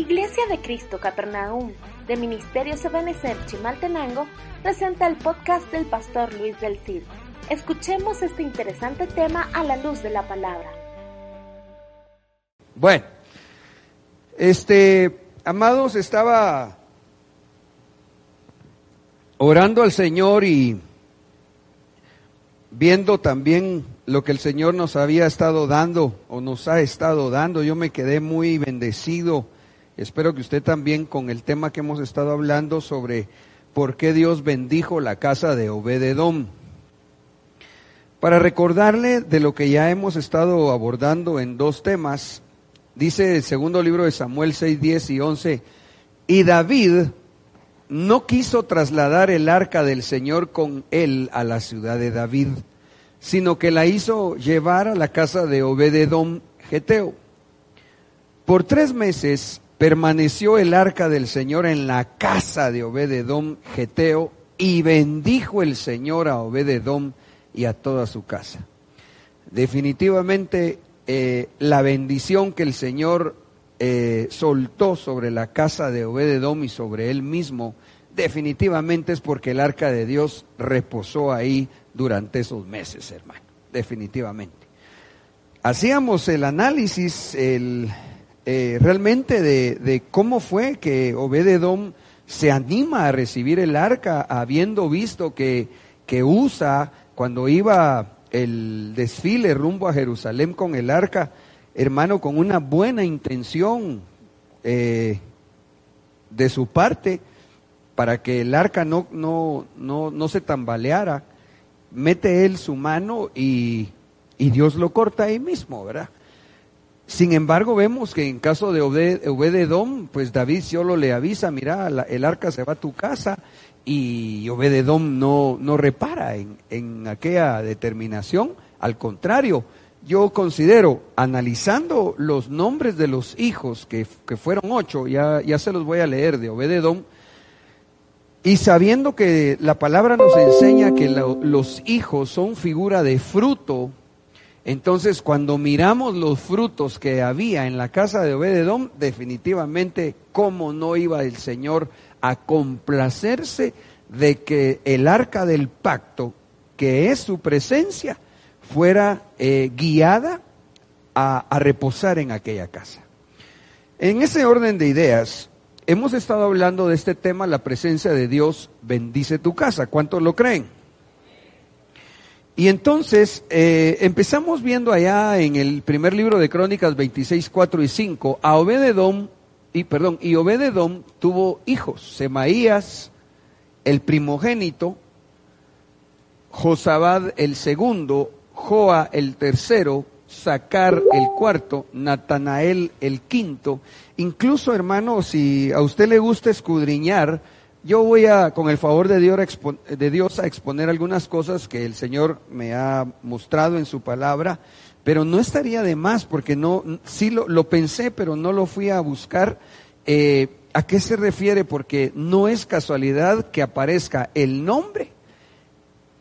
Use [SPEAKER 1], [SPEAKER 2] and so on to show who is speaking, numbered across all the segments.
[SPEAKER 1] Iglesia de Cristo Capernaum de Ministerio Sebenecer Chimaltenango presenta el podcast del pastor Luis del Cid. Escuchemos este interesante tema a la luz de la palabra.
[SPEAKER 2] Bueno, este, amados, estaba orando al Señor y viendo también lo que el Señor nos había estado dando o nos ha estado dando. Yo me quedé muy bendecido. Espero que usted también con el tema que hemos estado hablando sobre por qué Dios bendijo la casa de Obededón. Para recordarle de lo que ya hemos estado abordando en dos temas, dice el segundo libro de Samuel 6, 10 y 11, y David no quiso trasladar el arca del Señor con él a la ciudad de David, sino que la hizo llevar a la casa de Obededón Geteo. Por tres meses permaneció el arca del Señor en la casa de Obededón Geteo y bendijo el Señor a Obededón y a toda su casa. Definitivamente eh, la bendición que el Señor eh, soltó sobre la casa de Obededom y sobre él mismo, definitivamente es porque el arca de Dios reposó ahí durante esos meses, hermano. Definitivamente. Hacíamos el análisis el, eh, realmente de, de, cómo fue que Obededom se anima a recibir el arca, habiendo visto que, que Usa, cuando iba el desfile rumbo a Jerusalén con el arca, hermano, con una buena intención eh, de su parte, para que el arca no, no, no, no se tambaleara, mete él su mano y, y, Dios lo corta ahí mismo, ¿verdad? Sin embargo, vemos que en caso de Obededón, pues David solo le avisa, mira, el arca se va a tu casa y Obededón no, no repara en, en aquella determinación, al contrario, yo considero, analizando los nombres de los hijos, que, que fueron ocho, ya, ya, se los voy a leer de Obededón, y sabiendo que la palabra nos enseña que lo, los hijos son figura de fruto, entonces cuando miramos los frutos que había en la casa de Obededón, definitivamente cómo no iba el Señor a complacerse de que el arca del pacto, que es su presencia, fuera eh, guiada a, a reposar en aquella casa. En ese orden de ideas, hemos estado hablando de este tema, la presencia de Dios bendice tu casa. ¿Cuántos lo creen? Y entonces eh, empezamos viendo allá en el primer libro de Crónicas 26, 4 y 5, a Obededom, y perdón, y Obededom tuvo hijos, Semaías, el primogénito, Josabad el segundo, Joa el tercero, Sacar el cuarto, Natanael el quinto. Incluso, hermano, si a usted le gusta escudriñar, yo voy a, con el favor de Dios, de Dios, a exponer algunas cosas que el Señor me ha mostrado en su palabra, pero no estaría de más, porque no, sí lo, lo pensé, pero no lo fui a buscar. Eh, ¿A qué se refiere? Porque no es casualidad que aparezca el nombre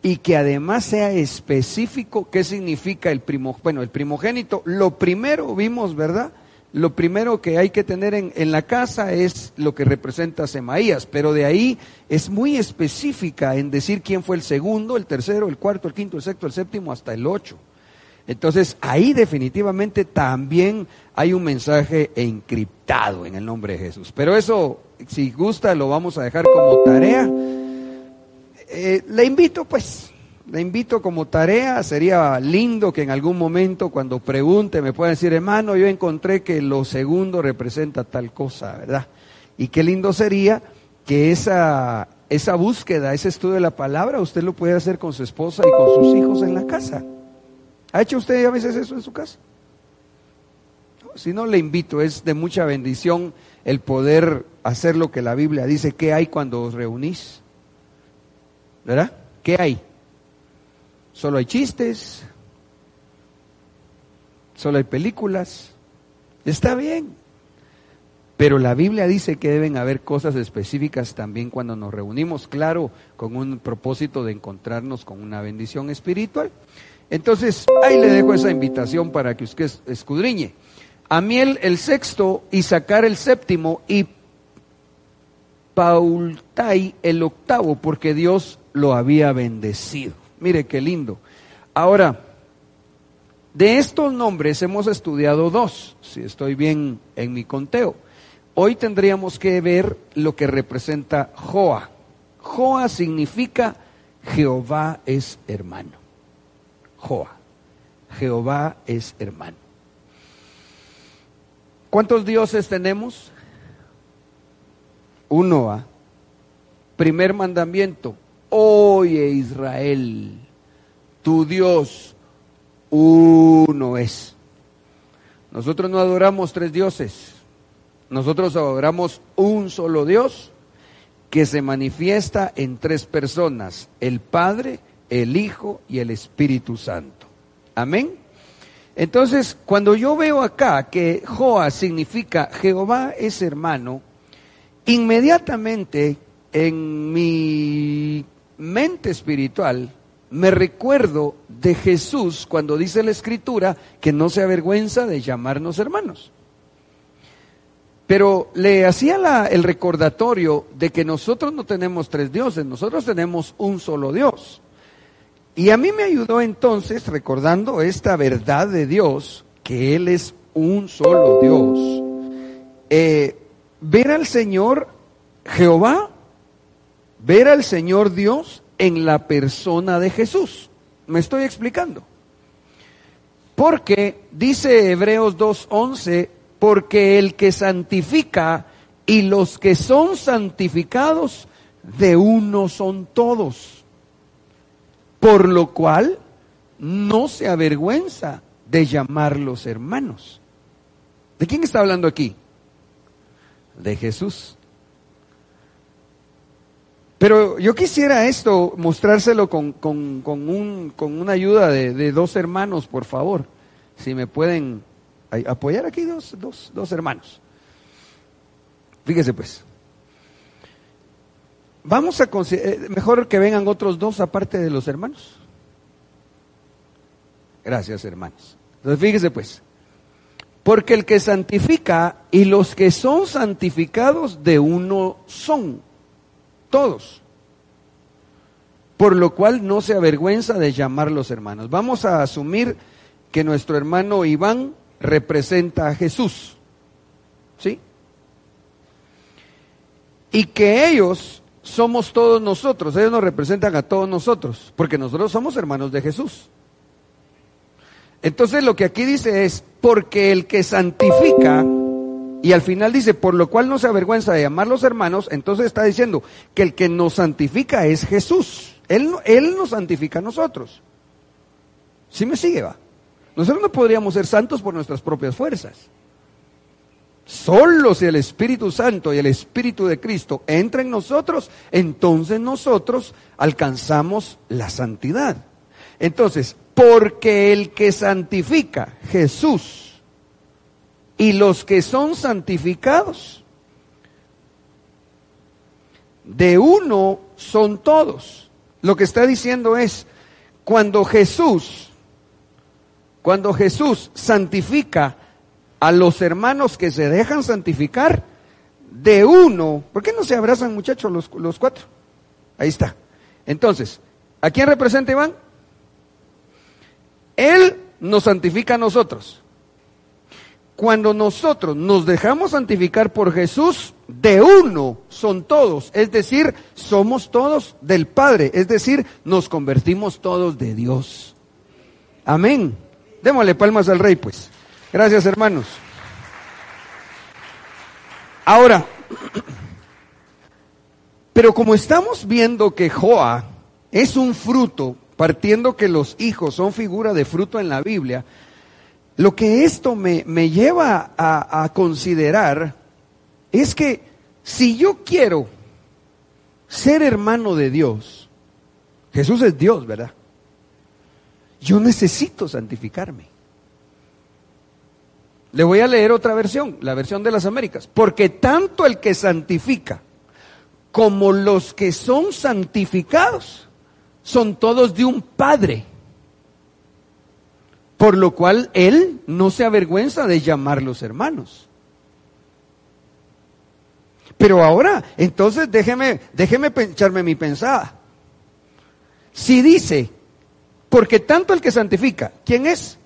[SPEAKER 2] y que además sea específico qué significa el primo, bueno, el primogénito. Lo primero vimos, ¿verdad? Lo primero que hay que tener en, la casa es lo que representa Semaías, pero de ahí es muy específica en decir quién fue el segundo, el tercero, el cuarto, el quinto, el sexto, el séptimo, hasta el ocho. Entonces ahí definitivamente también hay un mensaje encriptado en el nombre de Jesús. Pero eso, si gusta, lo vamos a dejar como tarea. Eh, le invito pues, le invito como tarea, sería lindo que en algún momento cuando pregunte me pueda decir, hermano, yo encontré que lo segundo representa tal cosa, ¿verdad? Y qué lindo sería que esa, esa búsqueda, ese estudio de la palabra, usted lo puede hacer con su esposa y con sus hijos en la casa. ¿Ha hecho usted a veces eso en su casa? Si no, le invito, es de mucha bendición el poder hacer lo que la Biblia dice, ¿qué hay cuando os reunís? ¿Verdad? ¿Qué hay? Solo hay chistes, solo hay películas. Está bien. Pero la Biblia dice que deben haber cosas específicas también cuando nos reunimos, claro, con un propósito de encontrarnos con una bendición espiritual. Entonces, ahí le dejo esa invitación para que usted escudriñe. Amiel el sexto, y Sacar el séptimo, y Paultai el octavo, porque Dios lo había bendecido. Mire qué lindo. Ahora, de estos nombres hemos estudiado dos, si estoy bien en mi conteo. Hoy tendríamos que ver lo que representa Joa. Joa significa Jehová es hermano. Joa. Jehová es hermano. ¿Cuántos dioses tenemos? Uno a. Primer mandamiento. Oye Israel, tu Dios uno es. Nosotros no adoramos tres dioses. Nosotros adoramos un solo Dios que se manifiesta en tres personas, el Padre, el Hijo y el Espíritu Santo. Amén. Entonces, cuando yo veo acá que Joa significa Jehová es hermano, inmediatamente en mi mente espiritual me recuerdo de Jesús cuando dice la escritura que no se avergüenza de llamarnos hermanos. Pero le hacía el recordatorio de que nosotros no tenemos tres dioses, nosotros tenemos un solo Dios. Y a mí me ayudó entonces, recordando esta verdad de Dios, que Él es un solo Dios, eh, ver al Señor Jehová, ver al Señor Dios en la persona de Jesús. ¿Me estoy explicando? Porque dice Hebreos 2.11, porque el que santifica y los que son santificados de uno son todos. Por lo cual no se avergüenza de llamarlos hermanos. ¿De quién está hablando aquí? De Jesús. Pero yo quisiera esto mostrárselo con, con, un, con una ayuda de, dos hermanos, por favor. Si me pueden apoyar aquí dos, dos, dos hermanos. Fíjese pues. Vamos a eh, mejor que vengan otros dos aparte de los hermanos. Gracias, hermanos. Entonces, fíjese pues. Porque el que santifica y los que son santificados de uno son todos. Por lo cual no se avergüenza de llamarlos hermanos. Vamos a asumir que nuestro hermano Iván representa a Jesús. ¿Sí? Y que ellos somos todos nosotros, ellos nos representan a todos nosotros, porque nosotros somos hermanos de Jesús. Entonces lo que aquí dice es, porque el que santifica y al final dice, por lo cual no se avergüenza de llamarlos hermanos, entonces está diciendo que el que nos santifica es Jesús. Él, él nos santifica a nosotros. ¿Sí me sigue, va? Nosotros no podríamos ser santos por nuestras propias fuerzas. Solo si el Espíritu Santo y el Espíritu de Cristo entra en nosotros, entonces nosotros alcanzamos la santidad. Entonces, porque el que santifica, Jesús, y los que son santificados, de uno son todos. Lo que está diciendo es, cuando Jesús, cuando Jesús santifica a los hermanos que se dejan santificar, de uno, ¿por qué no se abrazan muchachos los, los cuatro? Ahí está. Entonces, ¿a quién representa Iván? Él nos santifica a nosotros. Cuando nosotros nos dejamos santificar por Jesús, de uno son todos, es decir, somos todos del Padre, es decir, nos convertimos todos de Dios. Amén. Démosle palmas al Rey, pues. Gracias, hermanos. Ahora, pero como estamos viendo que Joa es un fruto, partiendo que los hijos son figura de fruto en la Biblia, lo que esto me, lleva a, a considerar es que si yo quiero ser hermano de Dios, Jesús es Dios, ¿verdad? Yo necesito santificarme. Le voy a leer otra versión, la versión de las Américas. Porque tanto el que santifica como los que son santificados son todos de un Padre Por lo cual él no se avergüenza de llamarlos hermanos. Pero ahora, entonces déjeme, déjeme echarme mi pensada. Si dice, porque tanto el que santifica, ¿quién es?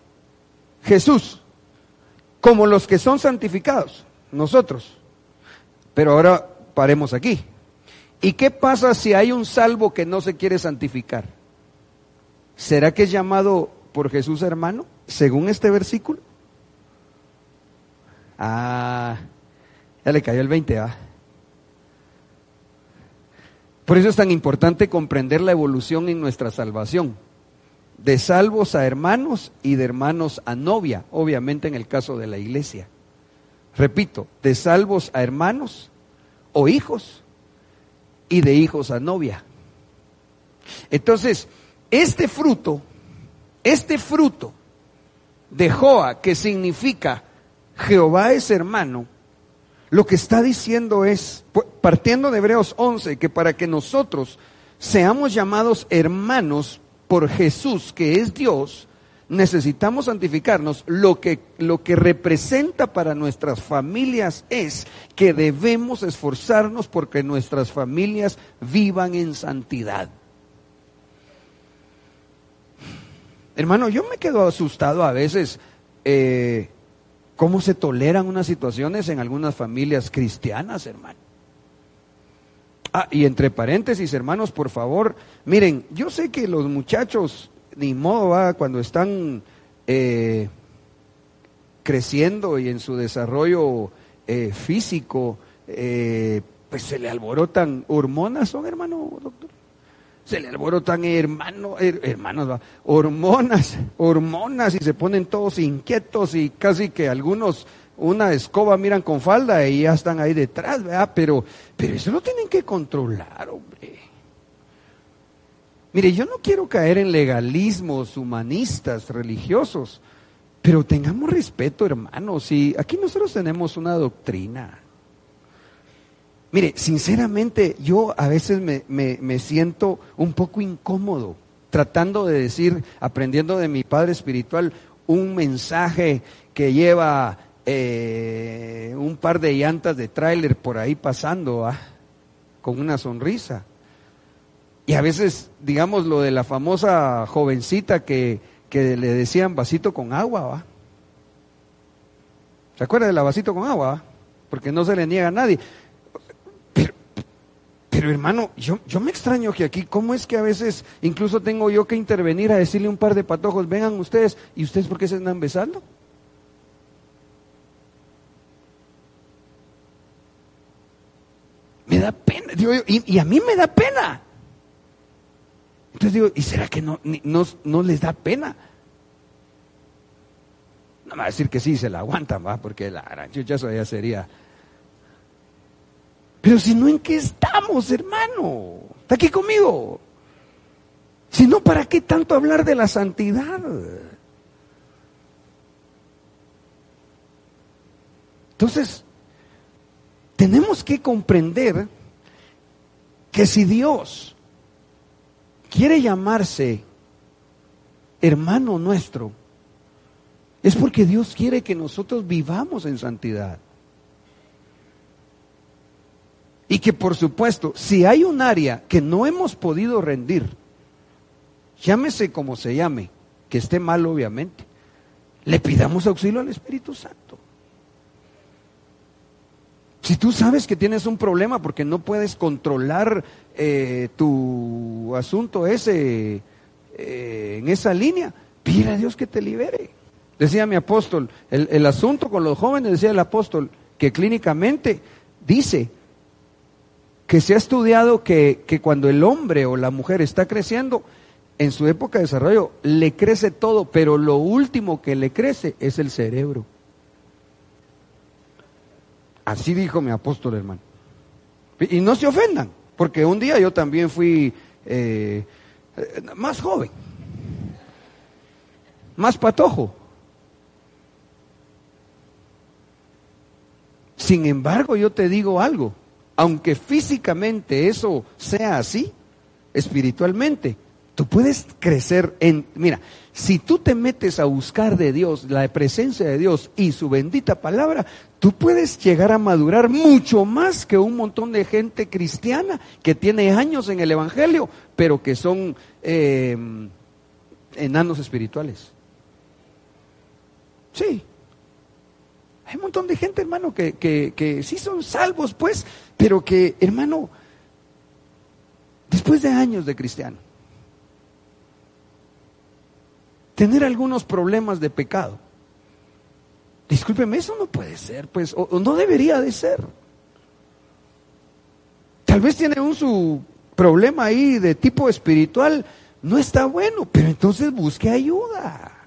[SPEAKER 2] Jesús, como los que son santificados, nosotros. Pero ahora paremos aquí. ¿Y qué pasa si hay un salvo que no se quiere santificar? ¿Será que es llamado por Jesús hermano, según este versículo? Ah, ya le cayó el 20, ¿ah? Por eso es tan importante comprender la evolución en nuestra salvación. De salvos a hermanos y de hermanos a novia, obviamente en el caso de la iglesia. Repito, de salvos a hermanos o hijos y de hijos a novia. Entonces, este fruto, este fruto de Joa, que significa Jehová es hermano, lo que está diciendo es, partiendo de Hebreos 11, que para que nosotros seamos llamados hermanos por Jesús, que es Dios, necesitamos santificarnos. Lo que, lo que representa para nuestras familias es que debemos esforzarnos porque nuestras familias vivan en santidad. Hermano, yo me quedo asustado a veces eh, cómo se toleran unas situaciones en algunas familias cristianas, hermano. Ah, y entre paréntesis, hermanos, por favor, miren, yo sé que los muchachos, ni modo, va, cuando están eh, creciendo y en su desarrollo eh, físico, eh, pues se le alborotan hormonas, ¿son hermano, doctor? Se le alborotan hermano, hermanos, hormonas, hormonas y se ponen todos inquietos y casi que algunos una escoba miran con falda y ya están ahí detrás, ¿verdad? Pero, pero eso lo tienen que controlar, hombre. Mire, yo no quiero caer en legalismos humanistas, religiosos, pero tengamos respeto, hermanos. Y aquí nosotros tenemos una doctrina. Mire, sinceramente, yo a veces me, me siento un poco incómodo tratando de decir, aprendiendo de mi padre espiritual, un mensaje que lleva eh, un par de llantas de tráiler por ahí pasando, con una sonrisa. Y a veces, digamos, lo de la famosa jovencita que, que le decían vasito con agua, ¿va? ¿Se acuerda de la vasito con agua? Porque no se le niega a nadie. Pero, hermano, yo, yo me extraño que aquí, ¿cómo es que a veces incluso tengo yo que intervenir a decirle un par de patojos, vengan ustedes, ¿y ustedes por qué se están besando? Me da pena. y, a mí me da pena. Entonces digo, ¿y será que no, no, les da pena? No me va a decir que sí, se la aguantan, va, porque la gran ya sería. Pero si no, ¿en qué estamos, hermano? Está aquí conmigo. Si no, ¿para qué tanto hablar de la santidad? Entonces, tenemos que comprender que si Dios quiere llamarse hermano nuestro, es porque Dios quiere que nosotros vivamos en santidad. Y que por supuesto, si hay un área que no hemos podido rendir, llámese como se llame, que esté mal obviamente, le pidamos auxilio al Espíritu Santo. Si tú sabes que tienes un problema porque no puedes controlar eh, tu asunto ese eh, en esa línea, pide a Dios que te libere. Decía mi apóstol, el, asunto con los jóvenes, decía el apóstol, que clínicamente dice que se ha estudiado que, que cuando el hombre o la mujer está creciendo, en su época de desarrollo le crece todo, pero lo último que le crece es el cerebro. Así dijo mi apóstol, hermano. Y no se ofendan, porque un día yo también fui eh, más joven, más patojo. Sin embargo, yo te digo algo, aunque físicamente eso sea así, espiritualmente, Tú puedes crecer en, mira, si tú te metes a buscar de Dios, la presencia de Dios y su bendita palabra, tú puedes llegar a madurar mucho más que un montón de gente cristiana que tiene años en el Evangelio, pero que son eh, enanos espirituales. Sí. Hay un montón de gente, hermano, que, que, que sí son salvos, pues, pero que, hermano, después de años de cristiano, tener algunos problemas de pecado. Discúlpeme, eso no puede ser, pues, o, no debería de ser. Tal vez tiene un su problema ahí de tipo espiritual, no está bueno, pero entonces busque ayuda.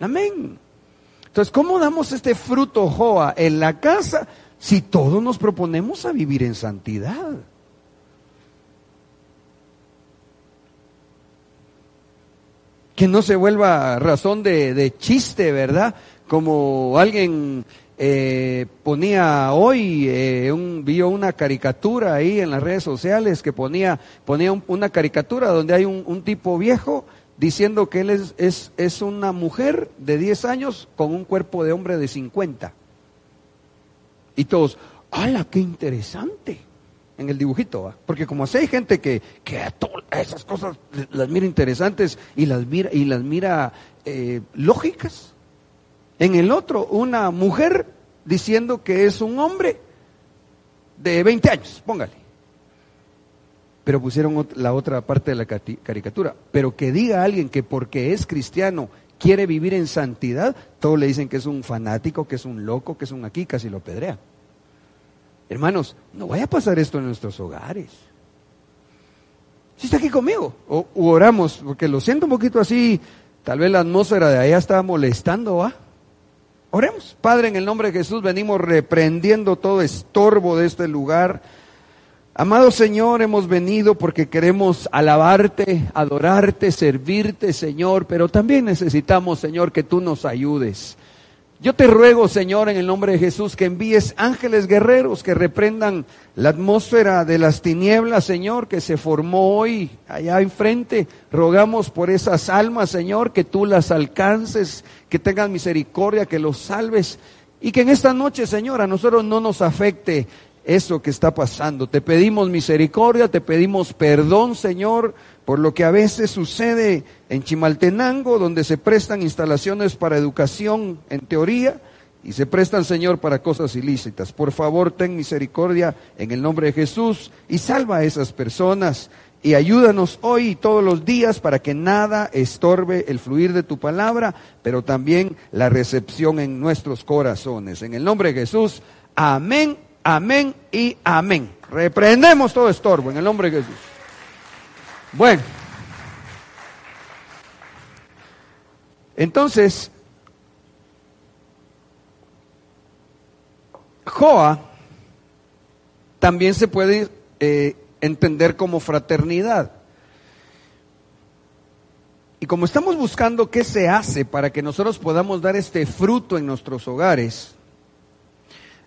[SPEAKER 2] Amén. Entonces, ¿cómo damos este fruto, Joa, en la casa si todos nos proponemos a vivir en santidad? que no se vuelva razón de, chiste, ¿verdad? Como alguien eh, ponía hoy, eh, un, vio una caricatura ahí en las redes sociales que ponía, ponía una caricatura donde hay un, tipo viejo diciendo que él es, es, es, una mujer de 10 años con un cuerpo de hombre de 50. Y todos, ¡hala, qué interesante! en el dibujito, porque como así hay gente que, que a esas cosas las mira interesantes y las mira, y las mira eh, lógicas. En el otro, una mujer diciendo que es un hombre de 20 años, póngale. Pero pusieron la otra parte de la caricatura. Pero que diga alguien que porque es cristiano quiere vivir en santidad, todos le dicen que es un fanático, que es un loco, que es un aquí, casi lo pedrea. Hermanos, no vaya a pasar esto en nuestros hogares. Si está aquí conmigo, o oramos, porque lo siento un poquito así, tal vez la atmósfera de allá estaba molestando, ¿va? Oremos. Padre, en el nombre de Jesús venimos reprendiendo todo estorbo de este lugar. Amado Señor, hemos venido porque queremos alabarte, adorarte, servirte, Señor, pero también necesitamos, Señor, que tú nos ayudes. Yo te ruego, Señor, en el nombre de Jesús, que envíes ángeles guerreros que reprendan la atmósfera de las tinieblas, Señor, que se formó hoy allá enfrente. Rogamos por esas almas, Señor, que tú las alcances, que tengas misericordia, que los salves y que en esta noche, Señor, a nosotros no nos afecte eso que está pasando. Te pedimos misericordia, te pedimos perdón, Señor, por lo que a veces sucede en Chimaltenango, donde se prestan instalaciones para educación en teoría y se prestan, Señor, para cosas ilícitas. Por favor, ten misericordia en el nombre de Jesús y salva a esas personas y ayúdanos hoy y todos los días para que nada estorbe el fluir de tu palabra, pero también la recepción en nuestros corazones. En el nombre de Jesús, amén, amén y amén. Reprendemos todo estorbo en el nombre de Jesús. Bueno, entonces, Joa también se puede eh, entender como fraternidad. Y como estamos buscando qué se hace para que nosotros podamos dar este fruto en nuestros hogares,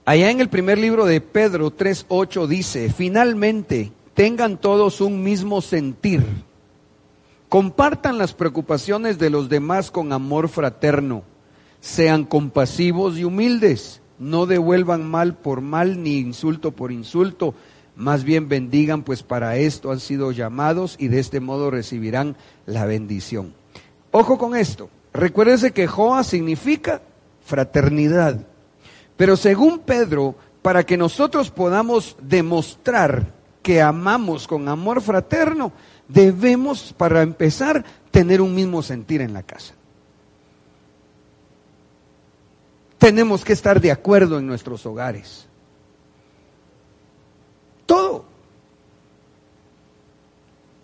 [SPEAKER 2] allá en el primer libro de Pedro 3.8 dice, finalmente, tengan todos un mismo sentir. Compartan las preocupaciones de los demás con amor fraterno. Sean compasivos y humildes. No devuelvan mal por mal ni insulto por insulto. Más bien bendigan, pues para esto han sido llamados y de este modo recibirán la bendición. Ojo con esto. Recuérdense que Joa significa fraternidad. Pero según Pedro, para que nosotros podamos demostrar que amamos con amor fraterno, debemos, para empezar, tener un mismo sentir en la casa. Tenemos que estar de acuerdo en nuestros hogares. Todo.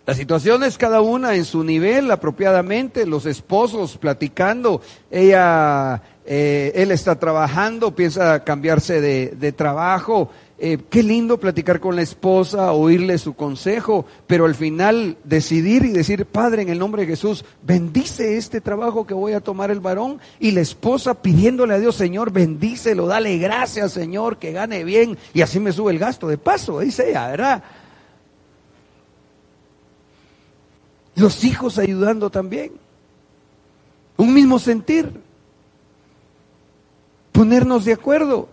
[SPEAKER 2] Las situaciones cada una en su nivel apropiadamente, los esposos platicando, ella, eh, él está trabajando, piensa cambiarse de, trabajo, eh, qué lindo platicar con la esposa, oírle su consejo, pero al final decidir y decir, Padre, en el nombre de Jesús, bendice este trabajo que voy a tomar el varón, y la esposa pidiéndole a Dios, Señor, bendícelo, dale gracias, Señor, que gane bien, y así me sube el gasto de paso, dice ella, ¿verdad? Los hijos ayudando también. Un mismo sentir. Ponernos de acuerdo.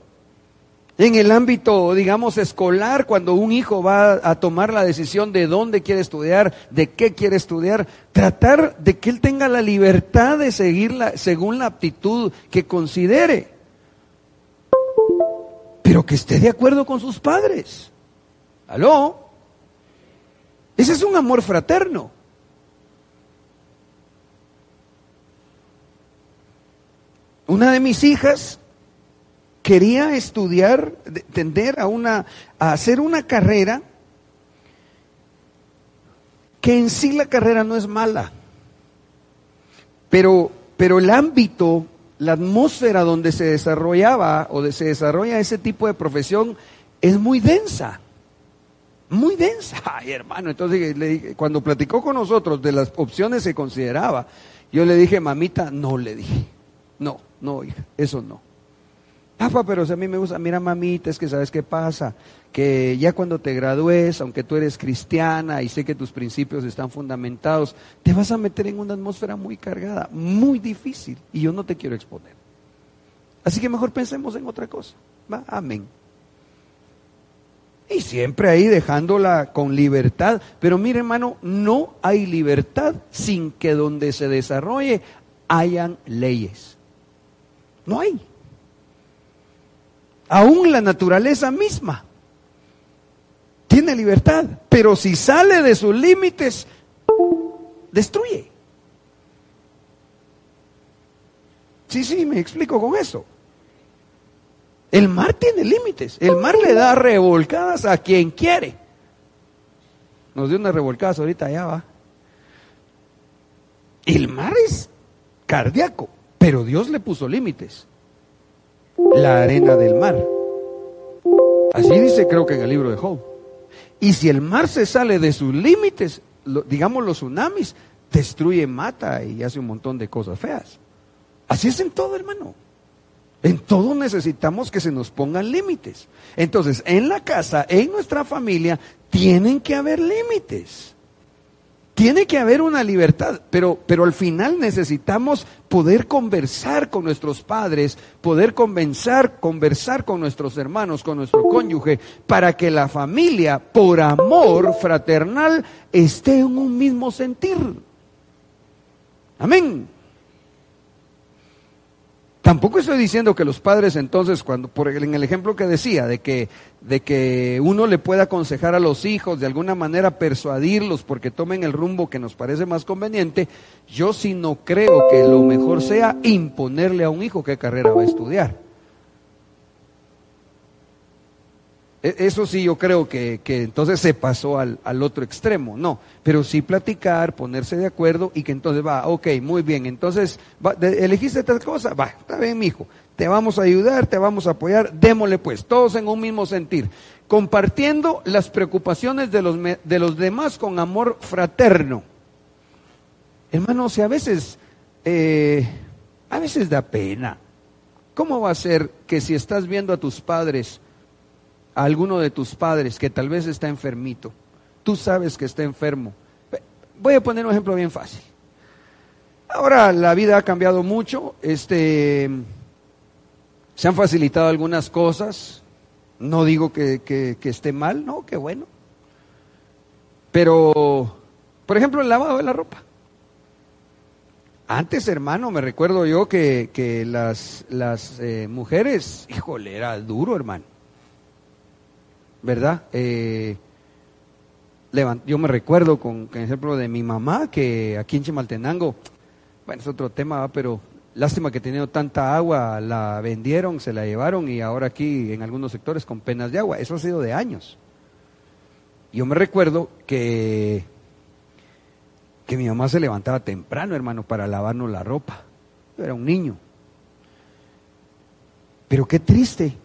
[SPEAKER 2] En el ámbito, digamos, escolar, cuando un hijo va a tomar la decisión de dónde quiere estudiar, de qué quiere estudiar, tratar de que él tenga la libertad de seguirla según la aptitud que considere, pero que esté de acuerdo con sus padres. ¿Aló? Ese es un amor fraterno. Una de mis hijas quería estudiar, tender a una, a hacer una carrera que en sí la carrera no es mala, pero, pero el ámbito, la atmósfera donde se desarrollaba o se desarrolla ese tipo de profesión es muy densa, muy densa, ay hermano, entonces le dije, cuando platicó con nosotros de las opciones que consideraba, yo le dije, mamita, no le dije, no, no, hija, eso no. Papá, pero si a mí me gusta, mira mamita, es que sabes qué pasa, que ya cuando te gradúes, aunque tú eres cristiana y sé que tus principios están fundamentados, te vas a meter en una atmósfera muy cargada, muy difícil, y yo no te quiero exponer. Así que mejor pensemos en otra cosa. ¿va? Amén. Y siempre ahí dejándola con libertad. Pero mire hermano, no hay libertad sin que donde se desarrolle hayan leyes. No hay aún la naturaleza misma tiene libertad, pero si sale de sus límites, destruye. Sí, sí, me explico con eso. El mar tiene límites. El mar le da revolcadas a quien quiere. Nos dio unas revolcadas ahorita allá va. El mar es cardíaco, pero Dios le puso límites la arena del mar. Así dice creo que en el libro de Job. Y si el mar se sale de sus límites, digamos los tsunamis, destruye, mata y hace un montón de cosas feas. Así es en todo, hermano. En todo necesitamos que se nos pongan límites. Entonces, en la casa, en nuestra familia, tienen que haber límites. Tiene que haber una libertad, pero, pero al final necesitamos poder conversar con nuestros padres, poder convencer, conversar con nuestros hermanos, con nuestro cónyuge, para que la familia, por amor fraternal, esté en un mismo sentir. Amén. Tampoco estoy diciendo que los padres entonces, cuando, por en el ejemplo que decía, de que, de que uno le pueda aconsejar a los hijos, de alguna manera persuadirlos porque tomen el rumbo que nos parece más conveniente, yo sí no creo que lo mejor sea imponerle a un hijo qué carrera va a estudiar. Eso sí, yo creo que, entonces se pasó al, otro extremo, no, pero sí platicar, ponerse de acuerdo y que entonces va, ok, muy bien, entonces elegiste tal cosa, va, está bien, hijo, te vamos a ayudar, te vamos a apoyar, démosle pues, todos en un mismo sentir, compartiendo las preocupaciones de los, de los demás con amor fraterno. Hermano, si a veces, eh, a veces da pena, ¿cómo va a ser que si estás viendo a tus padres, alguno de tus padres que tal vez está enfermito, tú sabes que está enfermo. Voy a poner un ejemplo bien fácil. Ahora la vida ha cambiado mucho, este, se han facilitado algunas cosas, no digo que, esté mal, no, qué bueno. Pero, por ejemplo, el lavado de la ropa. Antes, hermano, me recuerdo yo que, las eh, mujeres, híjole, era duro, hermano. ¿Verdad? Eh, yo me recuerdo con, el ejemplo de mi mamá, que aquí en Chimaltenango, bueno, es otro tema, pero lástima que teniendo tanta agua, la vendieron, se la llevaron y ahora aquí en algunos sectores con penas de agua. Eso ha sido de años. Yo me recuerdo que, que mi mamá se levantaba temprano, hermano, para lavarnos la ropa. Yo era un niño. Pero qué triste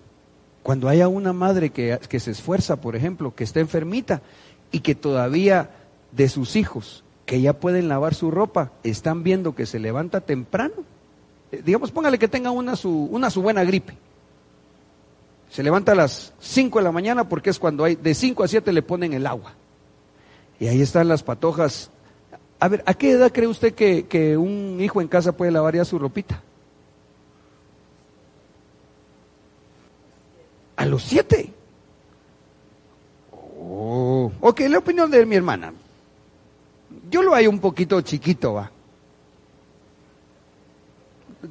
[SPEAKER 2] cuando haya una madre que, se esfuerza, por ejemplo, que está enfermita y que todavía de sus hijos que ya pueden lavar su ropa, están viendo que se levanta temprano. Eh, digamos, póngale que tenga una su, una su buena gripe. Se levanta a las 5 de la mañana porque es cuando hay, de 5 a 7 le ponen el agua. Y ahí están las patojas A ver, ¿a qué edad cree usted que, que un hijo en casa puede lavar ya su ropita? A los siete. Oh, ok, la opinión de mi hermana. Yo lo hay un poquito chiquito, va.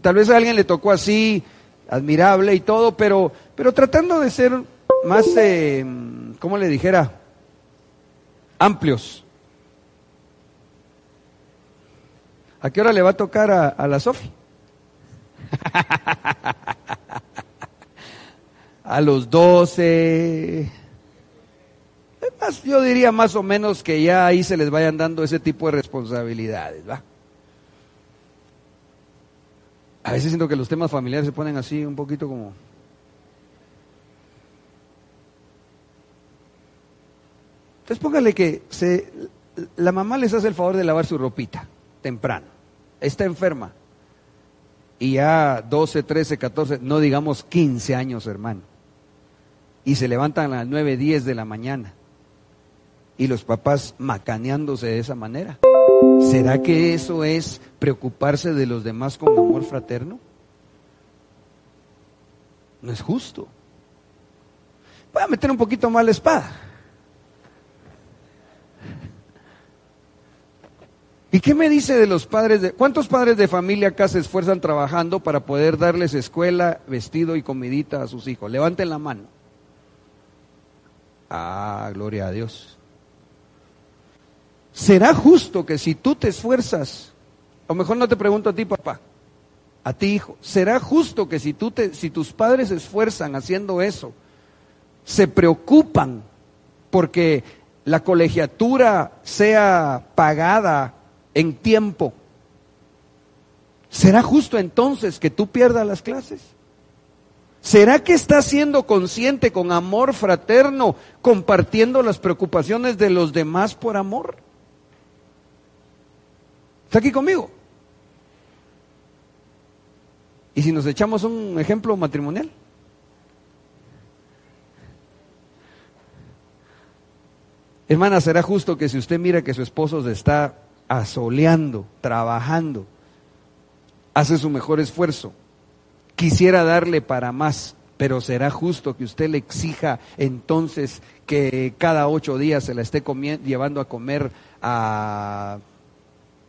[SPEAKER 2] Tal vez a alguien le tocó así, admirable y todo, pero, pero tratando de ser más, eh, ¿cómo le dijera? Amplios. ¿A qué hora le va a tocar a, a la Sofi? a los 12. Más, yo diría más o menos que ya ahí se les vayan dando ese tipo de responsabilidades, ¿va? A veces siento que los temas familiares se ponen así un poquito como... Entonces póngale que la mamá les hace el favor de lavar su ropita temprano. Está enferma. Y ya 12, 13, 14, no digamos 15 años, hermano. Y se levantan a las 9, 10 de la mañana. Y los papás macaneándose de esa manera. ¿Será que eso es preocuparse de los demás con amor fraterno? No es justo. Voy a meter un poquito más la espada. ¿Y qué me dice de los padres de... ¿Cuántos padres de familia acá se esfuerzan trabajando para poder darles escuela, vestido y comidita a sus hijos? Levanten la mano. Ah, gloria a Dios. ¿Será justo que si tú te esfuerzas, o mejor no te pregunto a ti, papá, a ti, hijo, ¿será justo que si, tú te, si tus padres se esfuerzan haciendo eso, se preocupan porque la colegiatura sea pagada en tiempo, ¿será justo entonces que tú pierdas las clases? ¿Será que estás siendo consciente con amor fraterno, compartiendo las preocupaciones de los demás por amor? ¿Está aquí conmigo? ¿Y si nos echamos un ejemplo matrimonial? Hermana, ¿será justo que si usted mira que su esposo se está asoleando, trabajando, hace su mejor esfuerzo, quisiera darle para más, pero será justo que usted le exija entonces que cada ocho días se la esté llevando a comer a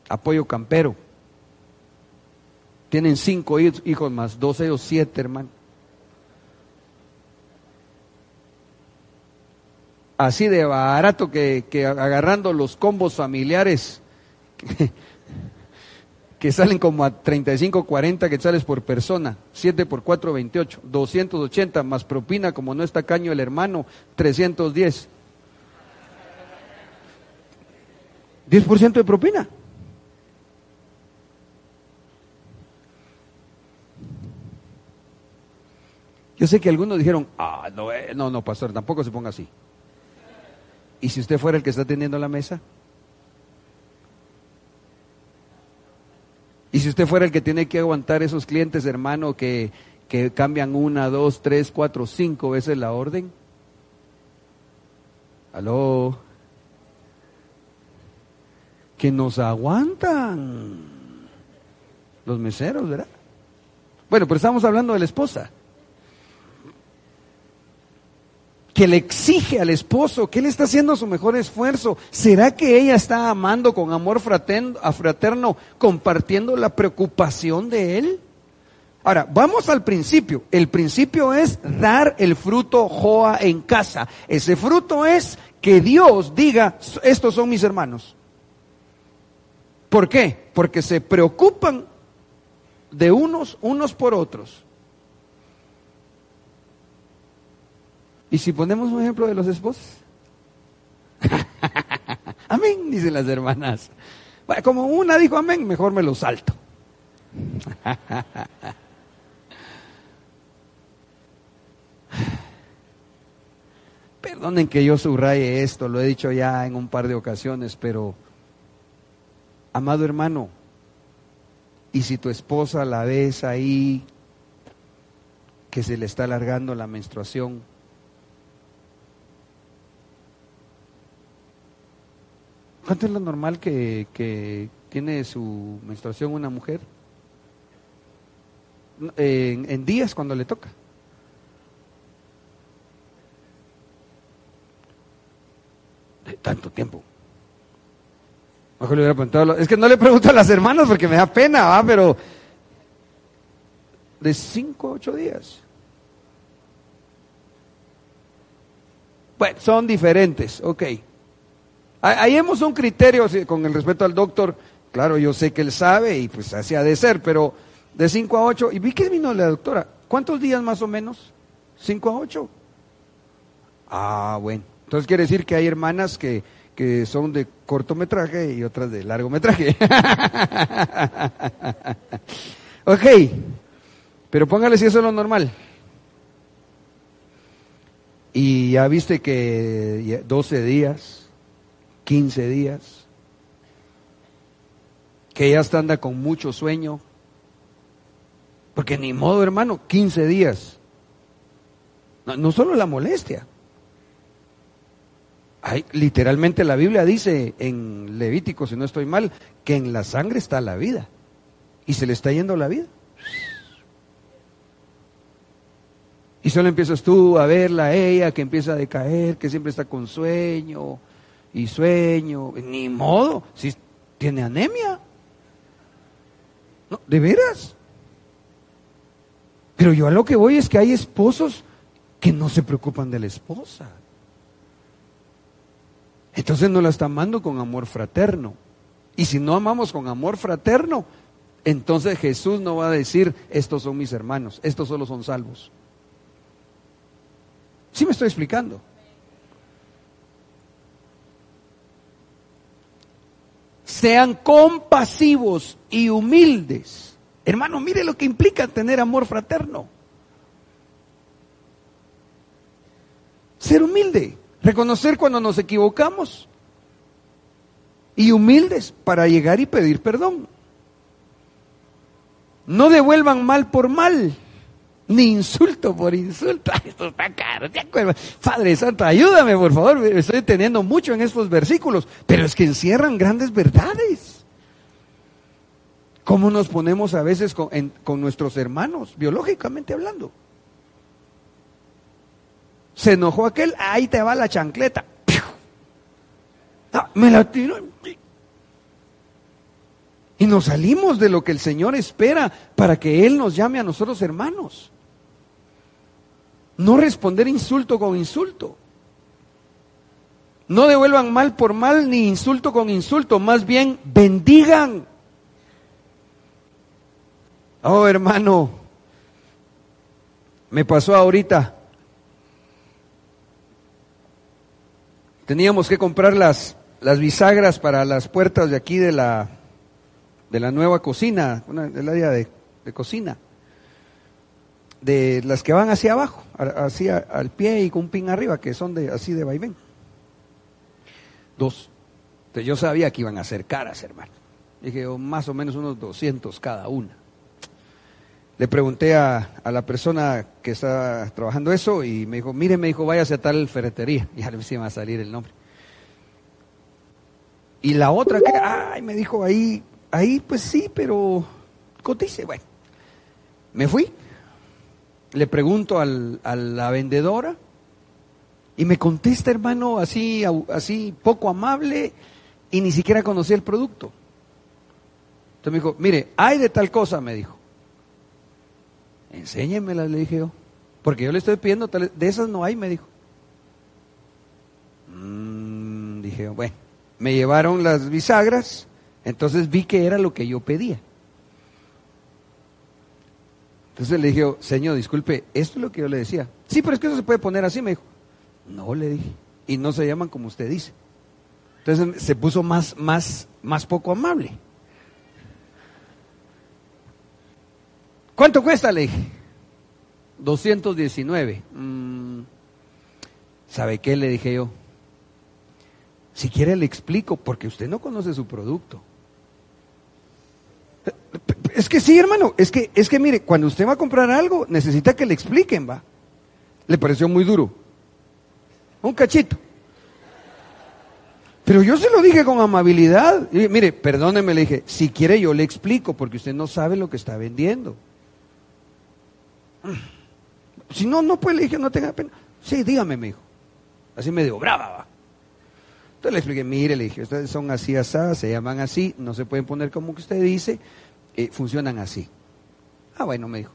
[SPEAKER 2] apoyo campero. Tienen cinco hijos más, doce o siete, hermano. Así de barato que agarrando los combos familiares que, salen como a 35, 40 quetzales por persona, 7 por 4, 28, 280 más propina, como no está caño el hermano, 310. 10% de propina. Yo sé que algunos dijeron, ah, no, eh, no, no, pastor, tampoco se ponga así. ¿Y si usted fuera el que está teniendo la mesa? Y si usted fuera el que tiene que aguantar esos clientes, hermano, que, que cambian una, dos, tres, cuatro, cinco veces la orden. Aló. Que nos aguantan los meseros, ¿verdad? Bueno, pero estamos hablando de la esposa. Que le exige al esposo, que él está haciendo su mejor esfuerzo. ¿Será que ella está amando con amor fraterno, compartiendo la preocupación de él? Ahora, vamos al principio. El principio es dar el fruto Joa en casa. Ese fruto es que Dios diga, estos son mis hermanos. ¿Por qué? Porque se preocupan de unos, unos por otros. ¿Y si ponemos un ejemplo de los esposos? amén, dicen las hermanas. Bueno, como una dijo amén, mejor me lo salto. Perdonen que yo subraye esto, lo he dicho ya en un par de ocasiones, pero, amado hermano, y si tu esposa la ves ahí, que se le está alargando la menstruación, ¿Cuánto es lo normal que, que tiene su menstruación una mujer? En, días cuando le toca. De tanto tiempo. Mejor le hubiera preguntado. Es que no le pregunto a las hermanas porque me da pena, ¿va? Pero de cinco a ocho días. Bueno, son diferentes, ok. Ahí hemos un criterio, con el respeto al doctor, claro, yo sé que él sabe y pues así ha de ser, pero de 5 a 8, y vi que vino la doctora, ¿cuántos días más o menos? ¿5 a 8? Ah, bueno, entonces quiere decir que hay hermanas que, que son de cortometraje y otras de largometraje. ok, pero póngale si eso es lo normal. Y ya viste que 12 días, 15 días, que ya está anda con mucho sueño, porque ni modo hermano, 15 días. No, solo la molestia. Hay, literalmente la Biblia dice en Levítico, si no estoy mal, que en la sangre está la vida. Y se le está yendo la vida. Y solo empiezas tú a verla ella que empieza a decaer, que siempre está con sueño y sueño. Ni modo, si tiene anemia. No, de veras. Pero yo a lo que voy es que hay esposos que no se preocupan de la esposa. Entonces no la está amando con amor fraterno. Y si no amamos con amor fraterno, entonces Jesús no va a decir, estos son mis hermanos, estos solo son salvos. ¿Sí me estoy explicando? Sean compasivos y humildes. Hermano, mire lo que implica tener amor fraterno. Ser humilde, reconocer cuando nos equivocamos y humildes para llegar y pedir perdón. No devuelvan mal por mal ni insulto por insulto. esto está caro, Padre Santo, ayúdame, por favor. Estoy teniendo mucho en estos versículos, pero es que encierran grandes verdades. ¿Cómo nos ponemos a veces con, con nuestros hermanos, biológicamente hablando? Se enojó aquel, ahí te va la chancleta. Ah, me la tiró. Y nos salimos de lo que el Señor espera para que Él nos llame a nosotros hermanos. No responder insulto con insulto. No devuelvan mal por mal ni insulto con insulto, más bien bendigan. Oh, hermano, me pasó ahorita. Teníamos que comprar las, las bisagras para las puertas de aquí de la, de la nueva cocina, del área de cocina de las que van hacia abajo, hacia al pie y con un pin arriba, que son de así de vaivén. Dos. Entonces yo sabía que iban a ser caras, hermano. Dije, oh, más o menos unos 200 cada una. Le pregunté a, a, la persona que está trabajando eso y me dijo, mire, me dijo, váyase a tal ferretería. Y a ver si va a salir el nombre. Y la otra que, ay, me dijo, ahí, ahí pues sí, pero cotice. Bueno, me fui le pregunto al, a la vendedora y me contesta, hermano, así, así poco amable y ni siquiera conocía el producto. Entonces me dijo, mire, hay de tal cosa, me dijo. Enséñemela, le dije yo. Porque yo le estoy pidiendo, de esas no hay, me dijo. Mm, dije, bueno, me llevaron las bisagras, entonces vi que era lo que yo pedía. Entonces le dije, Señor, disculpe, esto es lo que yo le decía. Sí, pero es que eso se puede poner así, me dijo. No, le dije. Y no se llaman como usted dice. Entonces se puso más, más, más poco amable. ¿Cuánto cuesta? Le dije. 219. Mm, ¿Sabe qué? Le dije yo. Si quiere le explico, porque usted no conoce su producto. Es que sí, hermano, es que, es que mire, cuando usted va a comprar algo, necesita que le expliquen, va. Le pareció muy duro. Un cachito. Pero yo se lo dije con amabilidad. Mire, perdóneme, le dije, si quiere yo le explico, porque usted no sabe lo que está vendiendo. Si no, no puede, le dije, no tenga pena. Sí, dígame, me dijo. Así medio brava, va. Entonces le expliqué, mire, le dije, ustedes son así asadas, se llaman así, no se pueden poner como que usted dice, eh, funcionan así. Ah, bueno, me dijo.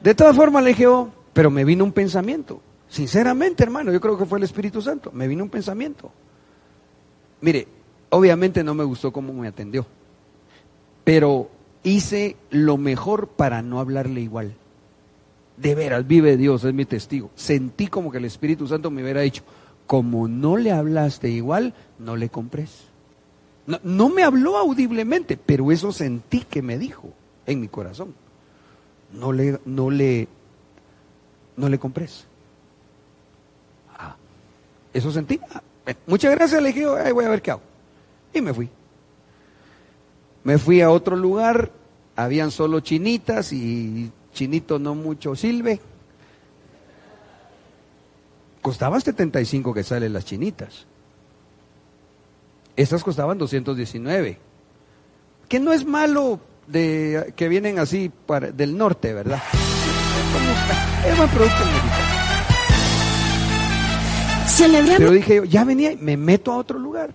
[SPEAKER 2] De todas formas le dije, oh, pero me vino un pensamiento. Sinceramente, hermano, yo creo que fue el Espíritu Santo. Me vino un pensamiento. Mire, obviamente no me gustó cómo me atendió, pero hice lo mejor para no hablarle igual. De veras, vive Dios, es mi testigo. Sentí como que el Espíritu Santo me hubiera dicho, como no le hablaste igual, no le compres. No, me habló audiblemente, pero eso sentí que me dijo en mi corazón. No le, no le, no le compres. Ah, eso sentí. Ah, muchas gracias, le dije, voy a ver qué hago. Y me fui. Me fui a otro lugar, habían solo chinitas y chinito no mucho silve. Costaba 75 que salen las chinitas. Estas costaban 219. Que no es malo de que vienen así para, del norte, ¿verdad? Es buen producto
[SPEAKER 3] Celebramos.
[SPEAKER 2] Pero dije yo, ya venía, me meto a otro lugar.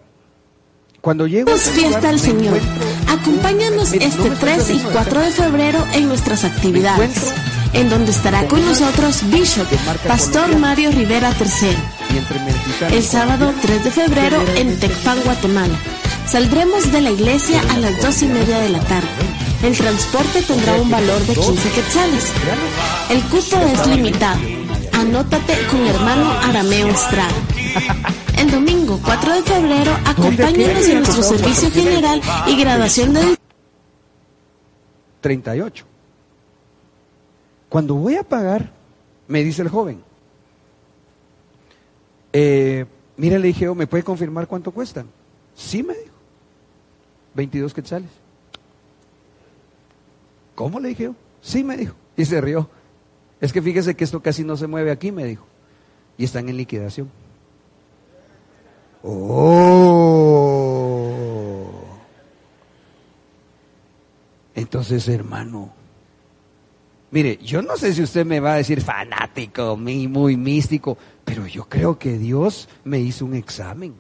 [SPEAKER 2] Cuando llego a ese
[SPEAKER 3] fiesta al Señor. Acompáñanos este
[SPEAKER 2] me
[SPEAKER 3] 3 y
[SPEAKER 2] estoy
[SPEAKER 3] 4 de febrero en nuestras actividades, en donde estará con nosotros Bishop, Pastor. Mario Rivera III.
[SPEAKER 2] Y entre mexicano y
[SPEAKER 3] El sábado
[SPEAKER 2] colombiano,
[SPEAKER 3] 3 de febrero en
[SPEAKER 2] generalmente
[SPEAKER 3] Tecpan, Guatemala. Saldremos de la iglesia a las dos y media de la tarde. El transporte tendrá un valor de 15 quetzales. El cupo es limitado. Anótate con hermano Arameo Estrada. El domingo 4 de febrero acompáñanos en nuestro servicio general y graduación de
[SPEAKER 2] 38. Cuando voy a pagar, me dice el joven, eh, mira, le dije, oh, ¿me puede confirmar cuánto cuestan? Sí, me dijo. 22 quetzales. ¿Cómo le dije? Sí, me dijo. Y se rió. Es que fíjese que esto casi no se mueve aquí, me dijo. Y están en liquidación. Oh. Entonces, hermano, mire, yo no sé si usted me va a decir fanático, mi- muy místico, pero yo creo que Dios me hizo un examen.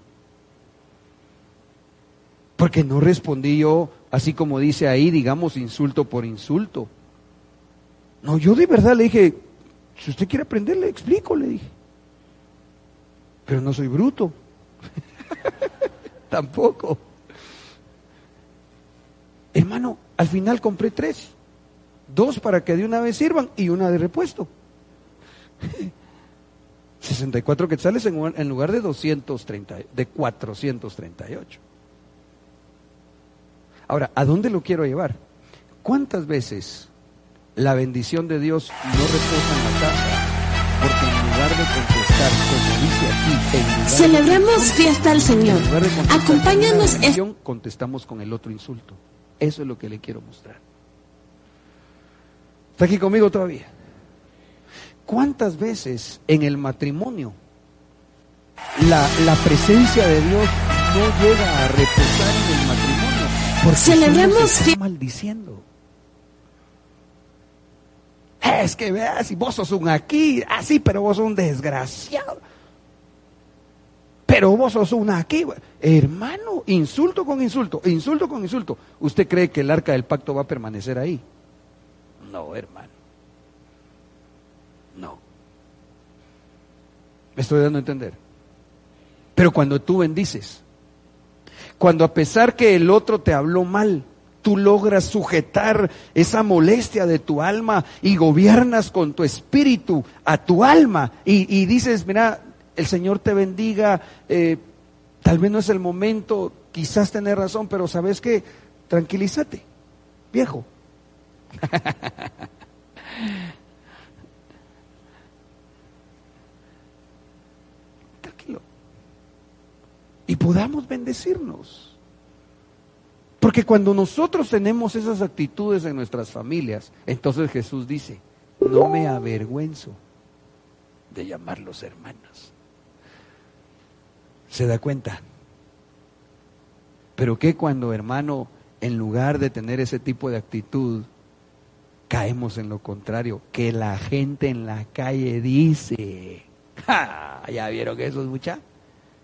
[SPEAKER 2] Porque no respondí yo, así como dice ahí, digamos, insulto por insulto. No, yo de verdad le dije, si usted quiere aprender, le explico, le dije. Pero no soy bruto. Tampoco. Hermano, al final compré tres. Dos para que de una vez sirvan y una de repuesto. 64 quetzales en, en lugar de 230, de 438. Ahora, ¿a dónde lo quiero llevar? ¿Cuántas veces la bendición de Dios no reposa en la casa? Porque en lugar de contestar, como dice aquí, en lugar
[SPEAKER 3] Celebremos fiesta al Señor.
[SPEAKER 2] contestar
[SPEAKER 3] Acompáñanos
[SPEAKER 2] contestamos con el otro insulto. Eso es lo que le quiero mostrar. ¿Está aquí conmigo todavía? ¿Cuántas veces en el matrimonio la, la presencia de Dios no llega a reposar en el matrimonio? Porque se está maldiciendo. Es que veas, si vos sos un aquí, así, pero vos sos un desgraciado. Pero vos sos una aquí. Hermano, insulto con insulto, insulto con insulto. ¿Usted cree que el arca del pacto va a permanecer ahí? No, hermano. No. Me estoy dando a entender. Pero cuando tú bendices, cuando a pesar que el otro te habló mal, tú logras sujetar esa molestia de tu alma y gobiernas con tu espíritu a tu alma y, dices, mira, el Señor te bendiga, eh, tal vez no es el momento, quizás tener razón, pero sabes que, tranquilízate, viejo. Tranquilo. Y podamos bendecirnos. Porque cuando nosotros tenemos esas actitudes en nuestras familias, entonces Jesús dice, no me avergüenzo de llamarlos hermanos. ¿Se da cuenta? Pero que cuando, hermano, en lugar de tener ese tipo de actitud, caemos en lo contrario, que la gente en la calle dice, ya vieron que esos muchachos